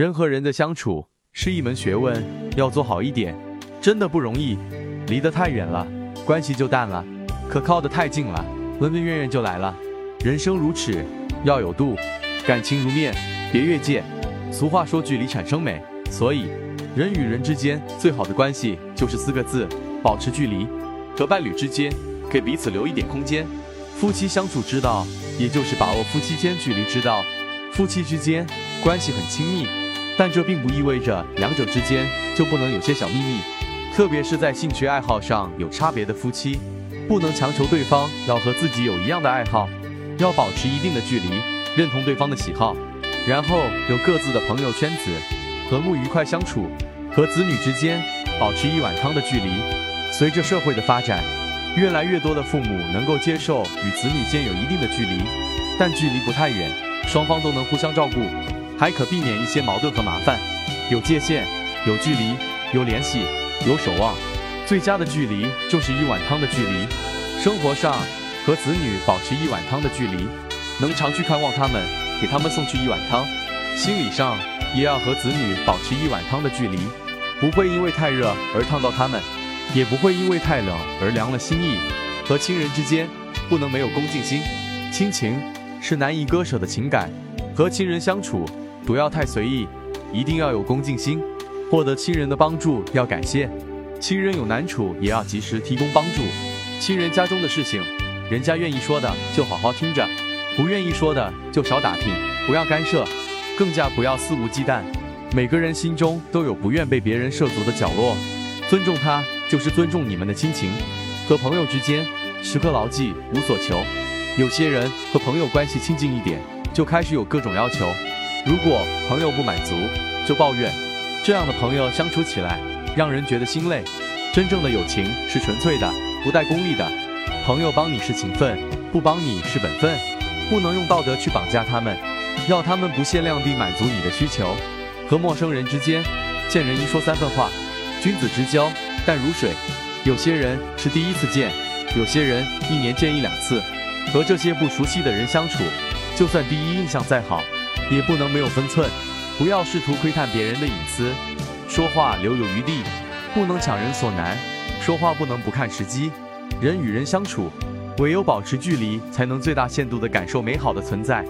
人和人的相处是一门学问，要做好一点，真的不容易。离得太远了，关系就淡了；可靠得太近了，恩恩怨怨就来了。人生如尺，要有度；感情如面，别越界。俗话说，距离产生美，所以人与人之间最好的关系就是四个字：保持距离。和伴侣之间，给彼此留一点空间；夫妻相处之道，也就是把握夫妻间距离之道。夫妻之间关系很亲密。但这并不意味着两者之间就不能有些小秘密，特别是在兴趣爱好上有差别的夫妻，不能强求对方要和自己有一样的爱好，要保持一定的距离，认同对方的喜好，然后有各自的朋友圈子，和睦愉快相处。和子女之间保持一碗汤的距离。随着社会的发展，越来越多的父母能够接受与子女间有一定的距离，但距离不太远，双方都能互相照顾。还可避免一些矛盾和麻烦，有界限，有距离，有联系，有守望。最佳的距离就是一碗汤的距离。生活上和子女保持一碗汤的距离，能常去看望他们，给他们送去一碗汤。心理上也要和子女保持一碗汤的距离，不会因为太热而烫到他们，也不会因为太冷而凉了心意。和亲人之间不能没有恭敬心，亲情是难以割舍的情感，和亲人相处。不要太随意，一定要有恭敬心。获得亲人的帮助要感谢，亲人有难处也要及时提供帮助。亲人家中的事情，人家愿意说的就好好听着，不愿意说的就少打听，不要干涉，更加不要肆无忌惮。每个人心中都有不愿被别人涉足的角落，尊重他就是尊重你们的亲情。和朋友之间，时刻牢记无所求。有些人和朋友关系亲近一点，就开始有各种要求。如果朋友不满足，就抱怨，这样的朋友相处起来让人觉得心累。真正的友情是纯粹的，不带功利的。朋友帮你是情分，不帮你是本分，不能用道德去绑架他们，要他们不限量地满足你的需求。和陌生人之间，见人一说三分话，君子之交淡如水。有些人是第一次见，有些人一年见一两次。和这些不熟悉的人相处，就算第一印象再好。也不能没有分寸，不要试图窥探别人的隐私，说话留有余地，不能强人所难，说话不能不看时机。人与人相处，唯有保持距离，才能最大限度地感受美好的存在。